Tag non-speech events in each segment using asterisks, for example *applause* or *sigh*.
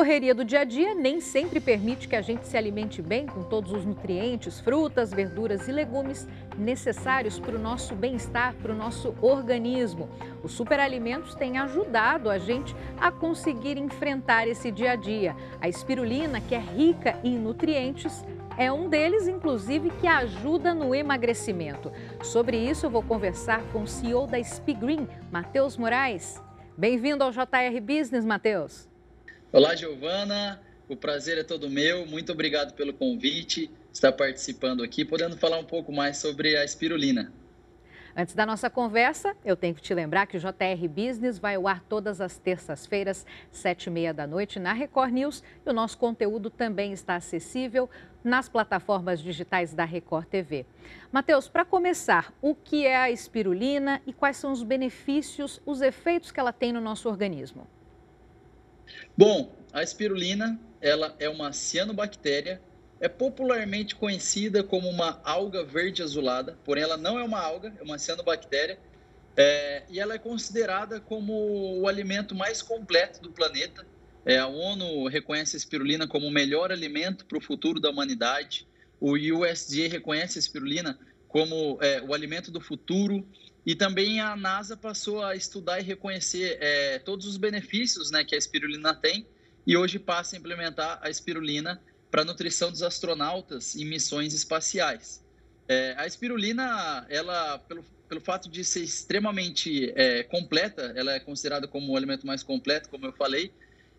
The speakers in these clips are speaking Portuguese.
correria do dia a dia nem sempre permite que a gente se alimente bem com todos os nutrientes, frutas, verduras e legumes necessários para o nosso bem-estar, para o nosso organismo. Os superalimentos têm ajudado a gente a conseguir enfrentar esse dia a dia. A espirulina, que é rica em nutrientes, é um deles, inclusive, que ajuda no emagrecimento. Sobre isso, eu vou conversar com o CEO da Spigreen, Matheus Moraes. Bem-vindo ao JR Business, Matheus. Olá, Giovana. O prazer é todo meu. Muito obrigado pelo convite, estar participando aqui, podendo falar um pouco mais sobre a espirulina. Antes da nossa conversa, eu tenho que te lembrar que o JR Business vai ao ar todas as terças-feiras, sete e meia da noite, na Record News. E o nosso conteúdo também está acessível nas plataformas digitais da Record TV. Matheus, para começar, o que é a espirulina e quais são os benefícios, os efeitos que ela tem no nosso organismo? Bom, a espirulina, ela é uma cianobactéria, é popularmente conhecida como uma alga verde azulada, porém ela não é uma alga, é uma cianobactéria, é, e ela é considerada como o alimento mais completo do planeta. É, a ONU reconhece a espirulina como o melhor alimento para o futuro da humanidade. O USDA reconhece a espirulina como é, o alimento do futuro e também a NASA passou a estudar e reconhecer é, todos os benefícios né, que a espirulina tem e hoje passa a implementar a espirulina para a nutrição dos astronautas em missões espaciais. É, a espirulina, ela, pelo, pelo fato de ser extremamente é, completa, ela é considerada como o alimento mais completo, como eu falei,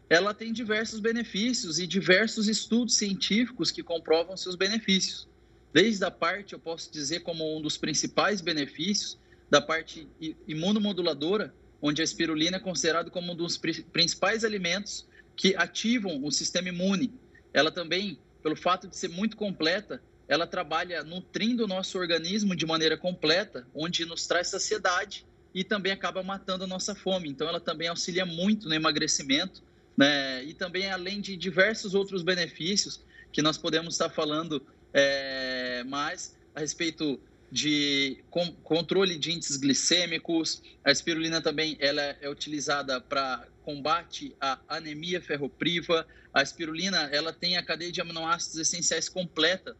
ela tem diversos benefícios e diversos estudos científicos que comprovam seus benefícios. Desde a parte, eu posso dizer como um dos principais benefícios, da parte imunomoduladora, onde a espirulina é considerada como um dos principais alimentos que ativam o sistema imune. Ela também, pelo fato de ser muito completa, ela trabalha nutrindo o nosso organismo de maneira completa, onde nos traz saciedade e também acaba matando a nossa fome. Então, ela também auxilia muito no emagrecimento, né? E também, além de diversos outros benefícios que nós podemos estar falando é, mais a respeito de controle de índices glicêmicos. A espirulina também ela é utilizada para combate à anemia ferropriva. A espirulina ela tem a cadeia de aminoácidos essenciais completa.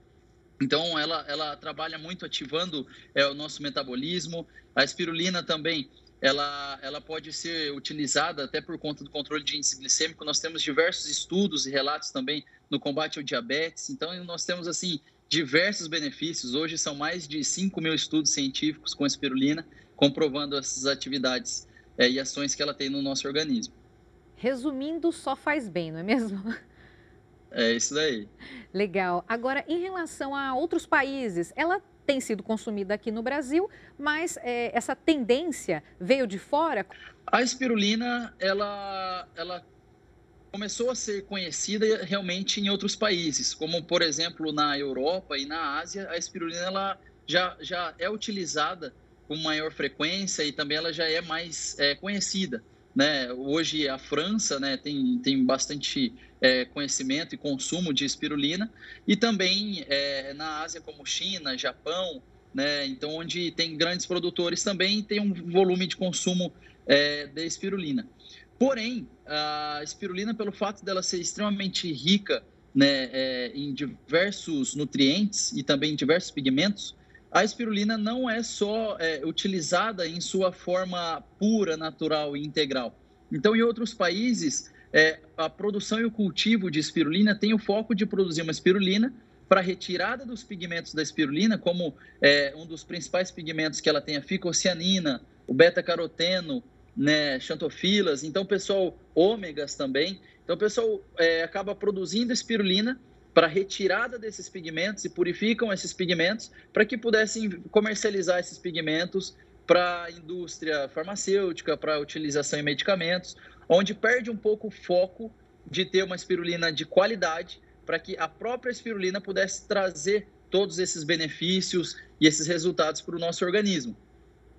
Então ela, ela trabalha muito ativando é, o nosso metabolismo. A espirulina também ela, ela pode ser utilizada até por conta do controle de índice glicêmico. Nós temos diversos estudos e relatos também no combate ao diabetes. Então nós temos assim diversos benefícios. Hoje são mais de 5 mil estudos científicos com espirulina, comprovando essas atividades é, e ações que ela tem no nosso organismo. Resumindo, só faz bem, não é mesmo? É isso daí. Legal. Agora, em relação a outros países, ela tem sido consumida aqui no Brasil, mas é, essa tendência veio de fora? A espirulina, ela, ela começou a ser conhecida realmente em outros países, como por exemplo na Europa e na Ásia, a espirulina ela já, já é utilizada com maior frequência e também ela já é mais é, conhecida. Né? Hoje a França né, tem, tem bastante é, conhecimento e consumo de espirulina e também é, na Ásia como China, Japão, né? então onde tem grandes produtores também tem um volume de consumo é, de espirulina. Porém, a espirulina, pelo fato dela ser extremamente rica né, é, em diversos nutrientes e também em diversos pigmentos, a espirulina não é só é, utilizada em sua forma pura, natural e integral. Então, em outros países, é, a produção e o cultivo de espirulina tem o foco de produzir uma espirulina para retirada dos pigmentos da espirulina, como é, um dos principais pigmentos que ela tem a ficocianina, o beta-caroteno, né, xantofilas, então pessoal ômegas também. Então o pessoal é, acaba produzindo espirulina para retirada desses pigmentos e purificam esses pigmentos para que pudessem comercializar esses pigmentos para a indústria farmacêutica, para utilização em medicamentos, onde perde um pouco o foco de ter uma espirulina de qualidade para que a própria espirulina pudesse trazer todos esses benefícios e esses resultados para o nosso organismo.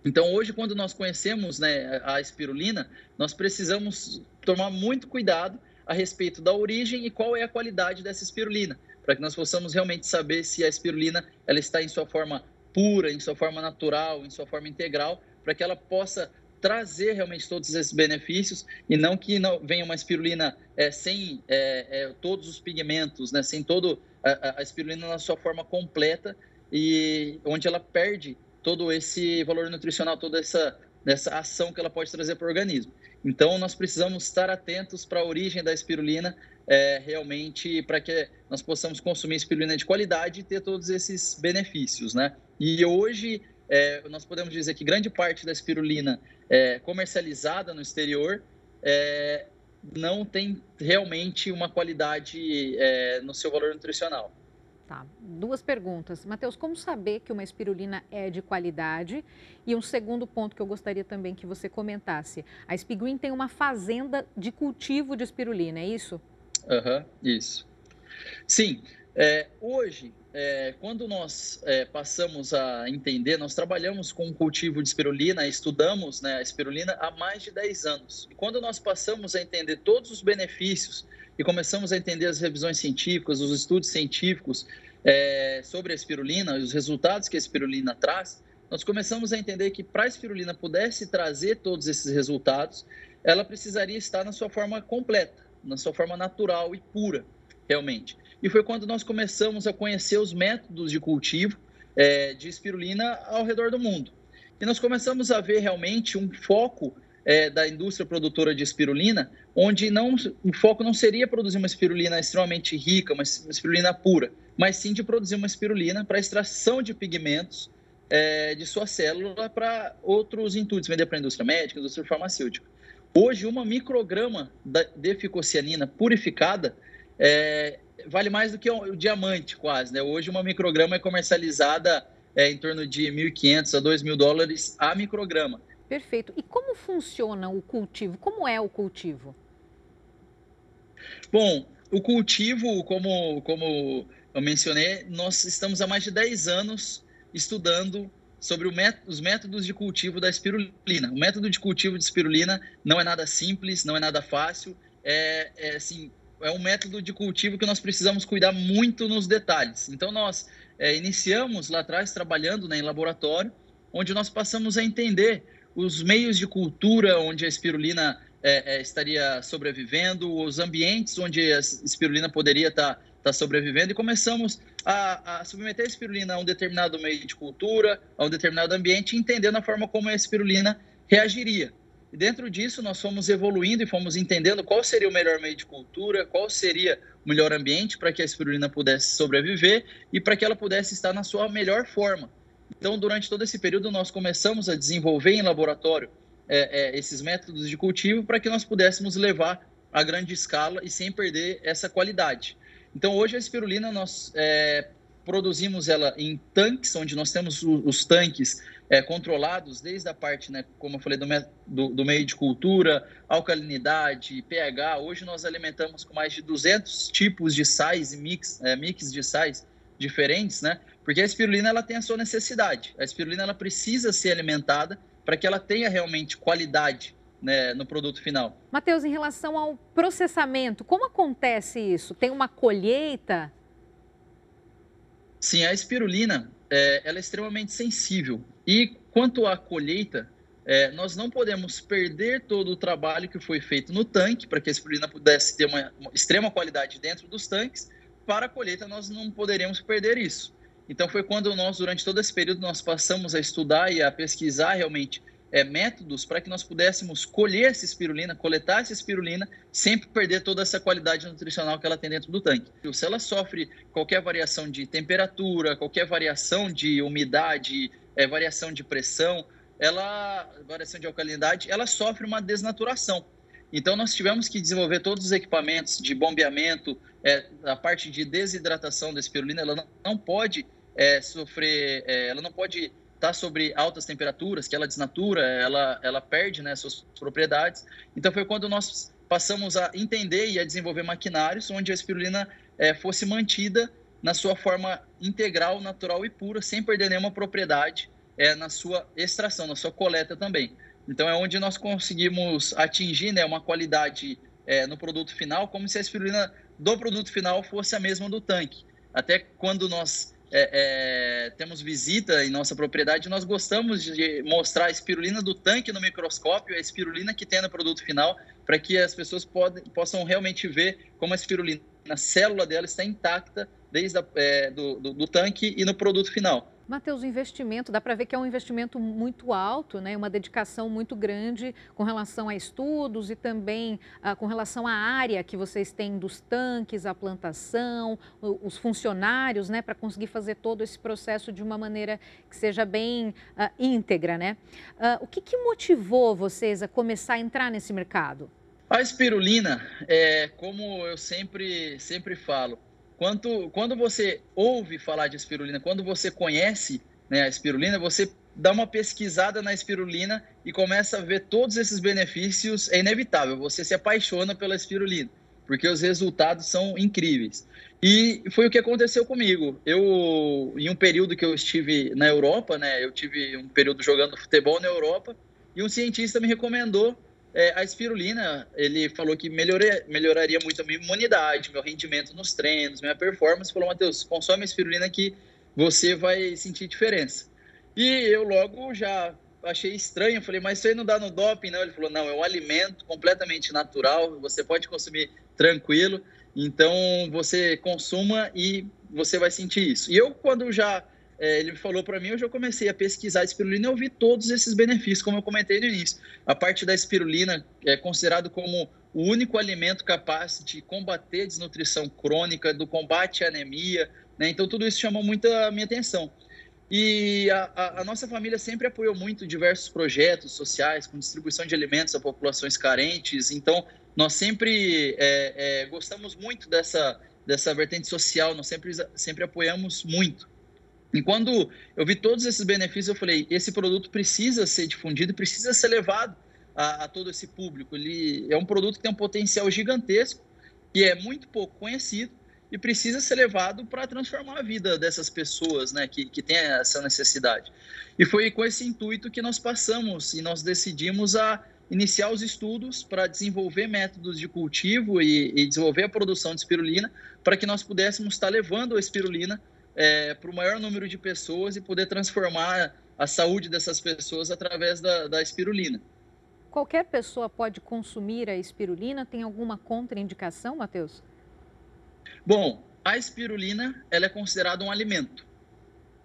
Então, hoje, quando nós conhecemos né, a espirulina, nós precisamos tomar muito cuidado a respeito da origem e qual é a qualidade dessa espirulina, para que nós possamos realmente saber se a espirulina ela está em sua forma pura, em sua forma natural, em sua forma integral, para que ela possa trazer realmente todos esses benefícios e não que não venha uma espirulina é, sem é, é, todos os pigmentos, né, sem todo a, a, espirulina na sua forma completa e onde ela perde todo esse valor nutricional, toda essa, essa ação que ela pode trazer para o organismo. Então, nós precisamos estar atentos para a origem da espirulina, é, realmente, para que nós possamos consumir espirulina de qualidade e ter todos esses benefícios, né? E hoje, é, nós podemos dizer que grande parte da espirulina é, comercializada no exterior é, não tem realmente uma qualidade é, no seu valor nutricional. Tá. Duas perguntas. Matheus, como saber que uma espirulina é de qualidade? E um segundo ponto que eu gostaria também que você comentasse. A Spiggreen tem uma fazenda de cultivo de espirulina, é isso? Aham, uhum, isso. Sim. É, hoje, é, quando nós é, passamos a entender, nós trabalhamos com o cultivo de espirulina, estudamos né, a espirulina há mais de 10 anos. E quando nós passamos a entender todos os benefícios e começamos a entender as revisões científicas, os estudos científicos é, sobre a espirulina e os resultados que a espirulina traz, nós começamos a entender que para a espirulina pudesse trazer todos esses resultados, ela precisaria estar na sua forma completa, na sua forma natural e pura, realmente. E foi quando nós começamos a conhecer os métodos de cultivo é, de espirulina ao redor do mundo. E nós começamos a ver realmente um foco é, da indústria produtora de espirulina, onde não, o foco não seria produzir uma espirulina extremamente rica, uma espirulina pura, mas sim de produzir uma espirulina para extração de pigmentos é, de sua célula para outros intuitos, vender para a indústria médica, indústria farmacêutica. Hoje, uma micrograma de ficocianina purificada é, vale mais do que o, diamante, quase. Né? Hoje, uma micrograma é comercializada é, em torno de 1.500 a 2.000 dólares a micrograma. Perfeito. E como funciona o cultivo? Como é o cultivo? Bom, o cultivo, como, como eu mencionei, nós estamos há mais de 10 anos estudando sobre método, os métodos de cultivo da espirulina. O método de cultivo de espirulina não é nada simples, não é nada fácil, é, é, assim, é um método de cultivo que nós precisamos cuidar muito nos detalhes. Então, nós é, iniciamos lá atrás trabalhando né, em laboratório, onde nós passamos a entender os meios de cultura onde a espirulina é, é, estaria sobrevivendo, os ambientes onde a espirulina poderia estar tá, tá sobrevivendo, e começamos a, a, submeter a espirulina a um determinado meio de cultura, a um determinado ambiente, entendendo a forma como a espirulina reagiria. E dentro disso, nós fomos evoluindo e fomos entendendo qual seria o melhor meio de cultura, qual seria o melhor ambiente para que a espirulina pudesse sobreviver e para que ela pudesse estar na sua melhor forma. Então, durante todo esse período, nós começamos a desenvolver em laboratório é, é, esses métodos de cultivo para que nós pudéssemos levar a grande escala e sem perder essa qualidade. Então, hoje a espirulina nós é, produzimos ela em tanques, onde nós temos os, os tanques é, controlados desde a parte, né, como eu falei, do, do, do, meio de cultura, alcalinidade, pH. Hoje nós alimentamos com mais de 200 tipos de sais e mix, é, mix de sais diferentes, né? Porque a espirulina ela tem a sua necessidade. A espirulina ela precisa ser alimentada para que ela tenha realmente qualidade né, no produto final. Matheus, em relação ao processamento, como acontece isso? Tem uma colheita? Sim, a espirulina é, ela é extremamente sensível. E quanto à colheita, é, nós não podemos perder todo o trabalho que foi feito no tanque para que a espirulina pudesse ter uma, uma extrema qualidade dentro dos tanques para a colheita nós não poderíamos perder isso. Então foi quando nós, durante todo esse período, nós passamos a estudar e a pesquisar realmente é, métodos para que nós pudéssemos colher essa espirulina, coletar essa espirulina, sem perder toda essa qualidade nutricional que ela tem dentro do tanque. Se ela sofre qualquer variação de temperatura, qualquer variação de umidade, é, variação de pressão, ela, variação de alcalinidade, ela sofre uma desnaturação. Então, nós tivemos que desenvolver todos os equipamentos de bombeamento, é, a parte de desidratação da espirulina, ela não, não pode é, sofrer, é, ela não pode estar tá sobre altas temperaturas, que ela desnatura, ela, ela perde né, suas propriedades. Então, foi quando nós passamos a entender e a desenvolver maquinários onde a espirulina é, fosse mantida na sua forma integral, natural e pura, sem perder nenhuma propriedade é, na sua extração, na sua coleta também. Então é onde nós conseguimos atingir né, uma qualidade é, no produto final, como se a espirulina do produto final fosse a mesma do tanque. Até quando nós é, é, temos visita em nossa propriedade, nós gostamos de mostrar a espirulina do tanque no microscópio, a espirulina que tem no produto final, para que as pessoas possam realmente ver como a espirulina, a célula dela está intacta desde a, é, do, do, do tanque e no produto final. Matheus, o investimento, dá para ver que é um investimento muito alto, né? uma dedicação muito grande com relação a estudos e também ah, com relação à área que vocês têm dos tanques, a plantação, os funcionários, né? para conseguir fazer todo esse processo de uma maneira que seja bem ah, íntegra. Né? Ah, o que, que motivou vocês a começar a entrar nesse mercado? A espirulina, é, como eu sempre, sempre falo, quando, quando você ouve falar de espirulina, quando você conhece né, a espirulina, você dá uma pesquisada na espirulina e começa a ver todos esses benefícios, é inevitável, você se apaixona pela espirulina, porque os resultados são incríveis. E foi o que aconteceu comigo. Eu, em um período que eu estive na Europa, né, eu tive um período jogando futebol na Europa, e um cientista me recomendou é, a espirulina, ele falou que melhoraria, melhoraria muito a minha imunidade, meu rendimento nos treinos, minha performance. Falou, Matheus, consome a espirulina que você vai sentir diferença. E eu logo já achei estranho, falei, mas isso aí não dá no doping, não? Ele falou, não, é um alimento completamente natural, você pode consumir tranquilo, então você consuma e você vai sentir isso. E eu, quando já é, ele falou para mim, eu já comecei a pesquisar a espirulina e eu vi todos esses benefícios, como eu comentei no início. A parte da espirulina é considerado como o único alimento capaz de combater a desnutrição crônica, do combate à anemia, né? Então tudo isso chamou muito a minha atenção. E a, a, a, nossa família sempre apoiou muito diversos projetos sociais com distribuição de alimentos a populações carentes. Então, nós sempre é, é, gostamos muito dessa, dessa vertente social, nós sempre, sempre apoiamos muito. E quando eu vi todos esses benefícios, eu falei: esse produto precisa ser difundido, precisa ser levado a, a, todo esse público. Ele é um produto que tem um potencial gigantesco, que é muito pouco conhecido e precisa ser levado para transformar a vida dessas pessoas né, que, que têm essa necessidade. E foi com esse intuito que nós passamos e nós decidimos a iniciar os estudos para desenvolver métodos de cultivo e, e desenvolver a produção de espirulina para que nós pudéssemos estar levando a espirulina é, para o maior número de pessoas e poder transformar a saúde dessas pessoas através da, da espirulina. Qualquer pessoa pode consumir a espirulina? Tem alguma contraindicação, Matheus? Bom, a espirulina ela é considerada um alimento.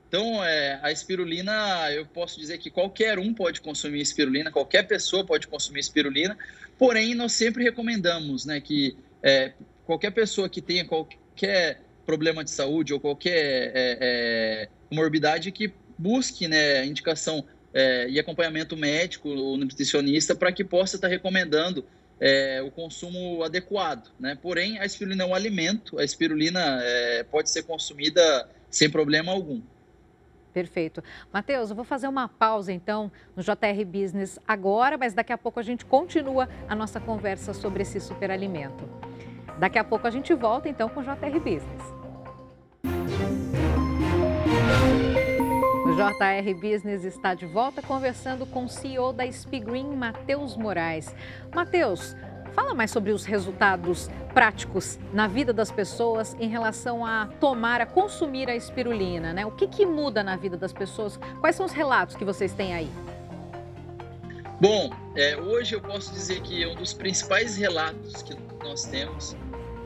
Então, é, a espirulina, eu posso dizer que qualquer um pode consumir espirulina, qualquer pessoa pode consumir espirulina, porém, nós sempre recomendamos né, que é, qualquer pessoa que tenha qualquer problema de saúde ou qualquer é, é, morbidade que busque né, indicação é, e acompanhamento médico ou nutricionista para que possa estar recomendando é, o consumo adequado. Né? Porém, a espirulina é um alimento, a espirulina é, pode ser consumida sem problema algum. Perfeito. Matheus, eu vou fazer uma pausa então no JR Business agora, mas daqui a pouco a gente continua a nossa conversa sobre esse superalimento. Daqui a pouco a gente volta então com o JR Business. O JR Business está de volta conversando com o CEO da Spigreen, Matheus Moraes. Matheus, fala mais sobre os resultados práticos na vida das pessoas em relação a tomar, a consumir a espirulina, né? O que, que muda na vida das pessoas? Quais são os relatos que vocês têm aí? Bom, é, hoje eu posso dizer que um dos principais relatos que nós temos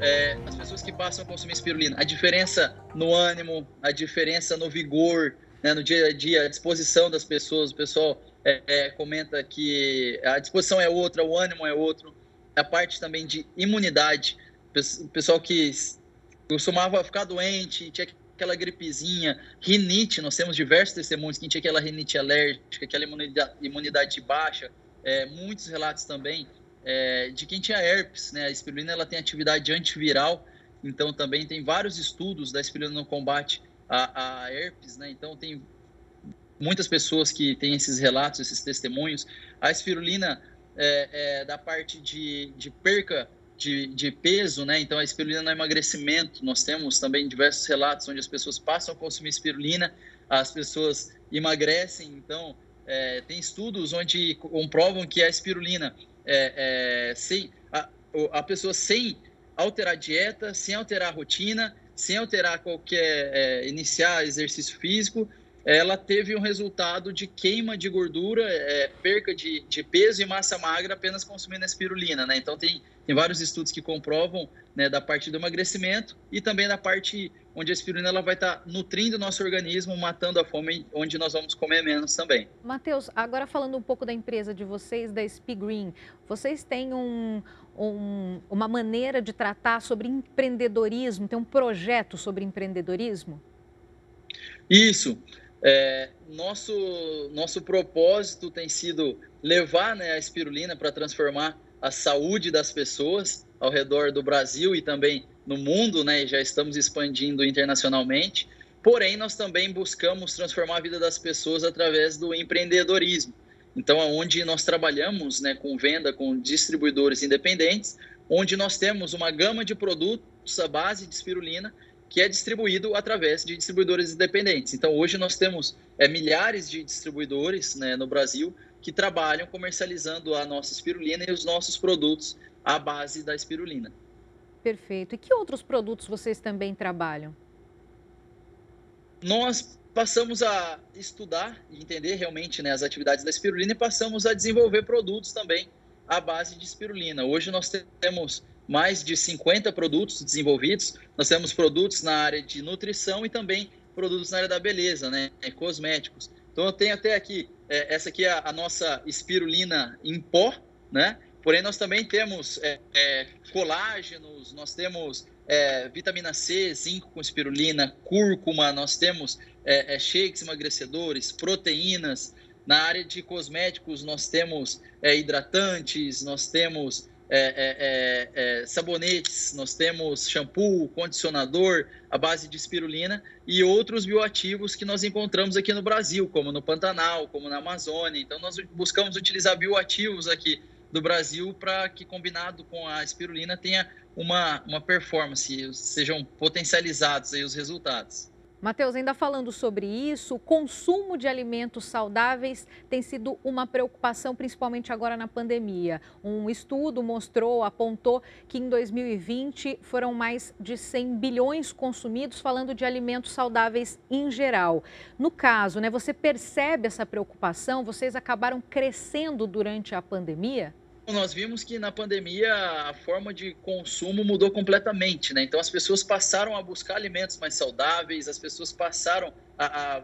é, as pessoas que passam a consumir espirulina, a diferença no ânimo, a diferença no vigor, né, no dia a dia, a disposição das pessoas, o pessoal é, é, comenta que a disposição é outra, o ânimo é outro, a parte também de imunidade, o pessoal que costumava ficar doente, tinha aquela gripezinha, rinite, nós temos diversos testemunhos que tinha aquela rinite alérgica, aquela imunidade, imunidade baixa, é, muitos relatos também é, de quem tinha herpes, né? A espirulina ela tem atividade antiviral, então também tem vários estudos da espirulina no combate a, a herpes, né? Então tem muitas pessoas que têm esses relatos, esses testemunhos. A espirulina é, é da parte de, de perca de, de, peso, né? Então a espirulina no emagrecimento, nós temos também diversos relatos onde as pessoas passam a consumir espirulina, as pessoas emagrecem. Então é, tem estudos onde comprovam que a espirulina é, é, sem a, a, pessoa sem alterar a dieta, sem alterar a rotina, sem alterar qualquer, é, iniciar exercício físico, ela teve um resultado de queima de gordura, é, perca de, de, peso e massa magra apenas consumindo espirulina, né? Então tem, tem vários estudos que comprovam né, da parte do emagrecimento e também da parte onde a espirulina ela vai estar tá nutrindo o nosso organismo, matando a fome, onde nós vamos comer menos também. Matheus, agora falando um pouco da empresa de vocês, da Spigreen, vocês têm um, um, uma maneira de tratar sobre empreendedorismo, tem um projeto sobre empreendedorismo? Isso. É, nosso, nosso propósito tem sido levar né, a espirulina para transformar a saúde das pessoas ao redor do Brasil e também no mundo, né? Já estamos expandindo internacionalmente. Porém, nós também buscamos transformar a vida das pessoas através do empreendedorismo. Então, onde nós trabalhamos né, com venda com distribuidores independentes, onde nós temos uma gama de produtos à base de espirulina que é distribuído através de distribuidores independentes. Então, hoje nós temos é, milhares de distribuidores né, no Brasil que trabalham comercializando a nossa espirulina e os nossos produtos à base da espirulina. Perfeito. E que outros produtos vocês também trabalham? Nós passamos a estudar e entender realmente né, as atividades da espirulina e passamos a desenvolver produtos também à base de espirulina. Hoje nós temos mais de 50 produtos desenvolvidos. Nós temos produtos na área de nutrição e também produtos na área da beleza, né? Cosméticos. Então eu tenho até aqui, é, essa aqui é a, a, nossa espirulina em pó, né? Porém nós também temos é, é, colágenos, nós temos é, vitamina C, zinco com espirulina, cúrcuma, nós temos é, é, shakes emagrecedores, proteínas. Na área de cosméticos nós temos hidratantes, nós temos é, é, é, é, sabonetes, nós temos shampoo, condicionador, a base de espirulina e outros bioativos que nós encontramos aqui no Brasil, como no Pantanal, como na Amazônia. Então, nós buscamos utilizar bioativos aqui do Brasil para que, combinado com a espirulina, tenha uma, uma performance, sejam potencializados aí os resultados. Matheus, ainda falando sobre isso, o consumo de alimentos saudáveis tem sido uma preocupação, principalmente agora na pandemia. Um estudo mostrou, apontou que em 2020 foram mais de 100 bilhões consumidos, falando de alimentos saudáveis em geral. No caso, né, você percebe essa preocupação? Vocês acabaram crescendo durante a pandemia? Nós vimos que na pandemia a forma de consumo mudou completamente, né? Então as pessoas passaram a buscar alimentos mais saudáveis, as pessoas passaram a, a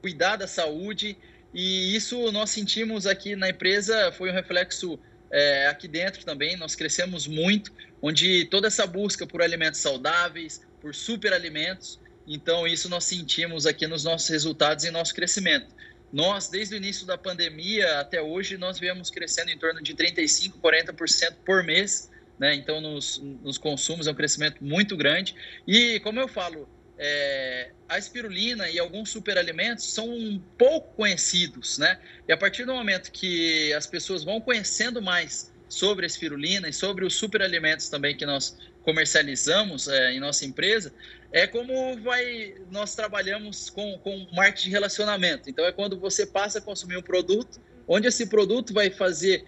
cuidar da saúde e isso nós sentimos aqui na empresa foi um reflexo é, aqui dentro também. Nós crescemos muito, onde toda essa busca por alimentos saudáveis, por superalimentos, então isso nós sentimos aqui nos nossos resultados e nosso crescimento. Nós, desde o início da pandemia até hoje, nós viemos crescendo em torno de 35%, 40% por mês, né? Então, nos, nos, consumos é um crescimento muito grande. E, como eu falo, é, a espirulina e alguns superalimentos são um pouco conhecidos, né? E a partir do momento que as pessoas vão conhecendo mais sobre a espirulina e sobre os superalimentos também que nós comercializamos é, em nossa empresa, é como vai nós trabalhamos com, com marketing de relacionamento. Então é quando você passa a consumir um produto, onde esse produto vai fazer,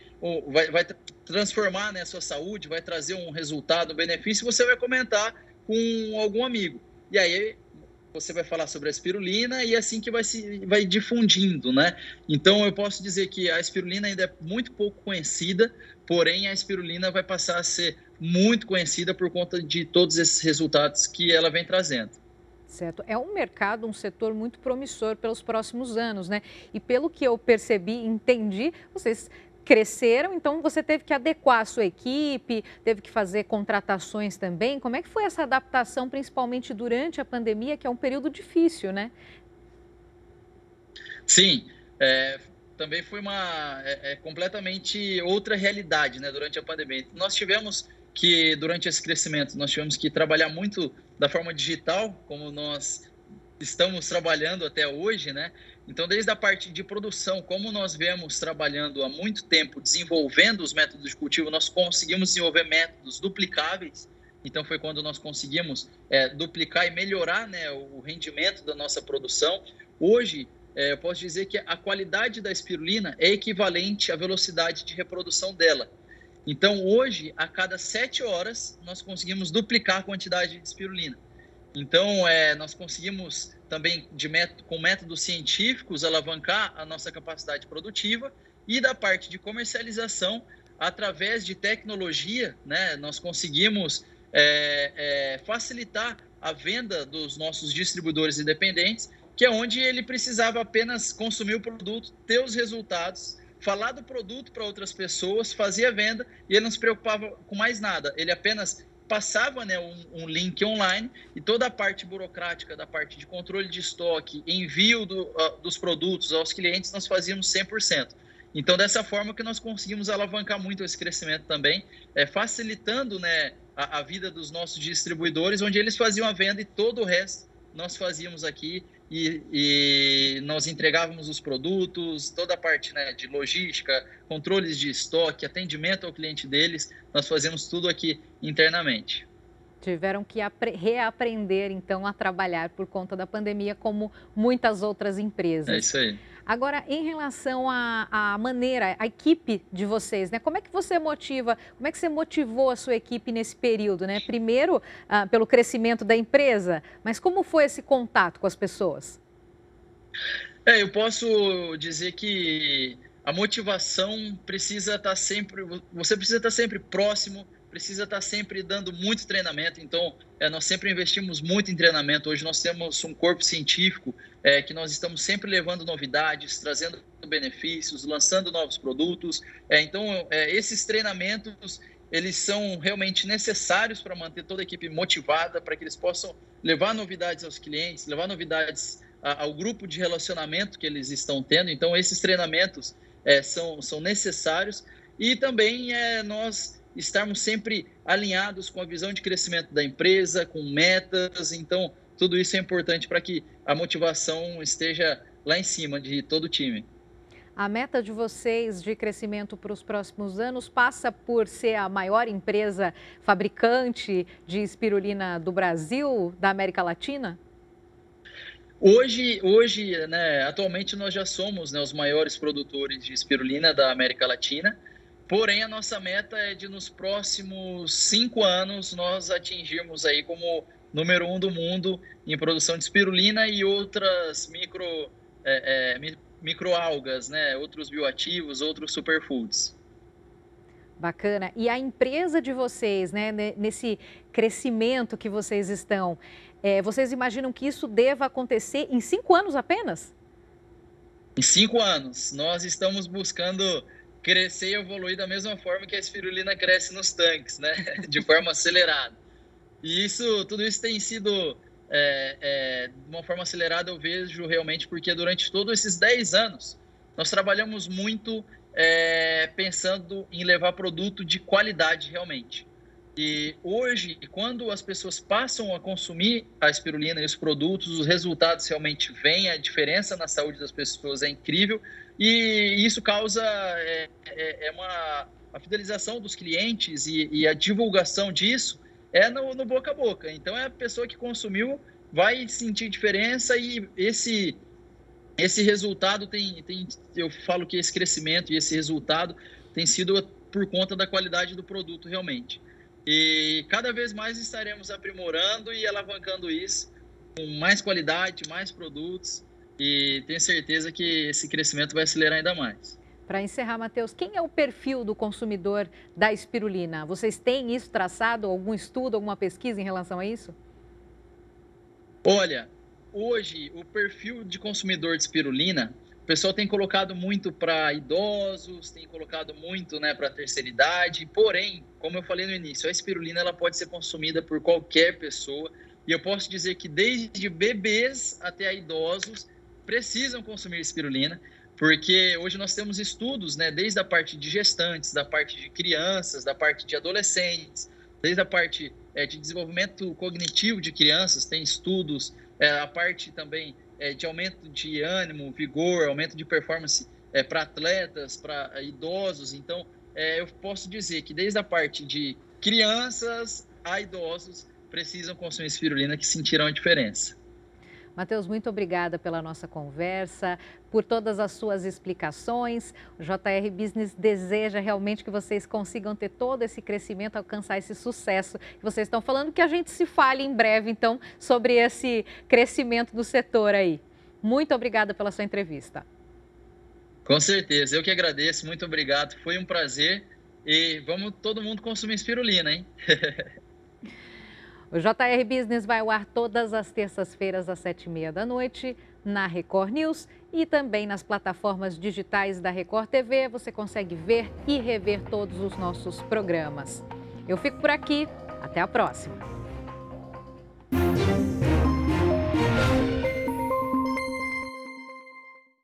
vai, vai transformar né, a sua saúde, vai trazer um resultado, um benefício, você vai comentar com algum amigo. E aí você vai falar sobre a espirulina e é assim que vai se vai difundindo, né? Então eu posso dizer que a espirulina ainda é muito pouco conhecida, porém a espirulina vai passar a ser muito conhecida por conta de todos esses resultados que ela vem trazendo. Certo. É um mercado, um setor muito promissor pelos próximos anos, né? E pelo que eu percebi, entendi, vocês cresceram, então você teve que adequar a sua equipe, teve que fazer contratações também. Como é que foi essa adaptação, principalmente durante a pandemia, que é um período difícil, né? Sim, é, também foi uma é, é, completamente outra realidade, né, durante a pandemia. Nós tivemos que durante esse crescimento nós tivemos que trabalhar muito da forma digital, como nós estamos trabalhando até hoje, né? Então, desde a parte de produção, como nós vemos trabalhando há muito tempo, desenvolvendo os métodos de cultivo, nós conseguimos desenvolver métodos duplicáveis. Então, foi quando nós conseguimos é, duplicar e melhorar né, o rendimento da nossa produção. Hoje, é, eu posso dizer que a qualidade da espirulina é equivalente à velocidade de reprodução dela. Então, hoje, a cada sete horas, nós conseguimos duplicar a quantidade de espirulina. Então, é, nós conseguimos também, método, com métodos científicos, alavancar a nossa capacidade produtiva e da parte de comercialização, através de tecnologia, né, nós conseguimos é, é, facilitar a venda dos nossos distribuidores independentes, que é onde ele precisava apenas consumir o produto, ter os resultados, falar do produto para outras pessoas, fazer a venda e ele não se preocupava com mais nada. Ele apenas passava né, um, um, link online e toda a parte burocrática da parte de controle de estoque, envio do, uh, dos produtos aos clientes, nós fazíamos 100%. Então, dessa forma que nós conseguimos alavancar muito esse crescimento também, é, facilitando né, a, a vida dos nossos distribuidores, onde eles faziam a venda e todo o resto nós fazíamos aqui e, e, nós entregávamos os produtos, toda a parte né, de logística, controles de estoque, atendimento ao cliente deles, nós fazemos tudo aqui internamente. Tiveram que reaprender, então, a trabalhar por conta da pandemia, como muitas outras empresas. É isso aí. Agora, em relação à, à, maneira, a equipe de vocês, né? Como é que você motiva, como é que você motivou a sua equipe nesse período, né? Primeiro, ah, pelo crescimento da empresa, mas como foi esse contato com as pessoas? É, eu posso dizer que a motivação precisa estar sempre, você precisa estar sempre próximo precisa estar sempre dando muito treinamento. Então, é, nós sempre investimos muito em treinamento. Hoje nós temos um corpo científico é, que nós estamos sempre levando novidades, trazendo benefícios, lançando novos produtos. É, então, é, esses treinamentos eles são realmente necessários para manter toda a equipe motivada, para que eles possam levar novidades aos clientes, levar novidades a, ao grupo de relacionamento que eles estão tendo. Então, esses treinamentos é, são, são necessários. E também é, nós estarmos sempre alinhados com a visão de crescimento da empresa, com metas. Então, tudo isso é importante para que a motivação esteja lá em cima de todo o time. A meta de vocês de crescimento para os próximos anos passa por ser a maior empresa fabricante de espirulina do Brasil, da América Latina? Hoje, hoje né, atualmente nós já somos né, os maiores produtores de espirulina da América Latina. Porém, a nossa meta é de nos próximos cinco anos nós atingirmos aí como número um do mundo em produção de espirulina e outras micro é, é, microalgas, né? Outros bioativos, outros superfoods. Bacana. E a empresa de vocês, né? Nesse crescimento que vocês estão, é, vocês imaginam que isso deva acontecer em cinco anos apenas? Em cinco anos. Nós estamos buscando crescer e evoluir da mesma forma que a espirulina cresce nos tanques, né? *laughs* De forma acelerada. E isso, tudo isso tem sido é, é, de uma forma acelerada, eu vejo realmente, porque durante todos esses 10 anos, nós trabalhamos muito é, pensando em levar produto de qualidade realmente. E hoje, quando as pessoas passam a consumir a espirulina e os produtos, os resultados realmente vêm, a diferença na saúde das pessoas é incrível e isso causa é, é, é uma a fidelização dos clientes e, e, a divulgação disso é no, no, boca a boca. Então, é a pessoa que consumiu vai sentir diferença e esse esse resultado tem, tem eu falo que esse crescimento e esse resultado tem sido por conta da qualidade do produto realmente. E cada vez mais estaremos aprimorando e alavancando isso com mais qualidade, mais produtos e tenho certeza que esse crescimento vai acelerar ainda mais. Para encerrar, Matheus, quem é o perfil do consumidor da espirulina? Vocês têm isso traçado, algum estudo, alguma pesquisa em relação a isso? Olha, hoje o perfil de consumidor de espirulina, o pessoal tem colocado muito para idosos, tem colocado muito né, para terceira idade, porém, como eu falei no início, a espirulina ela pode ser consumida por qualquer pessoa, e eu posso dizer que desde bebês até idosos precisam consumir espirulina, porque hoje nós temos estudos, né, desde a parte de gestantes, da parte de crianças, da parte de adolescentes, desde a parte é, de desenvolvimento cognitivo de crianças, tem estudos, é, a parte também é, de aumento de ânimo, vigor, aumento de performance para atletas, para idosos. Então, eu posso dizer que desde a parte de crianças a idosos precisam consumir espirulina que sentirão a diferença. Matheus, muito obrigada pela nossa conversa, por todas as suas explicações. O JR Business deseja realmente que vocês consigam ter todo esse crescimento, alcançar esse sucesso que vocês estão falando, que a gente se fale em breve, então, sobre esse crescimento do setor aí. Muito obrigada pela sua entrevista. Com certeza, eu que agradeço, muito obrigado. Foi um prazer e vamos todo mundo consumir espirulina, hein? *laughs* o JR Business vai ao ar todas as terças-feiras às sete e meia da noite na Record News e também nas plataformas digitais da Record TV. Você consegue ver e rever todos os nossos programas. Eu fico por aqui. Até a próxima.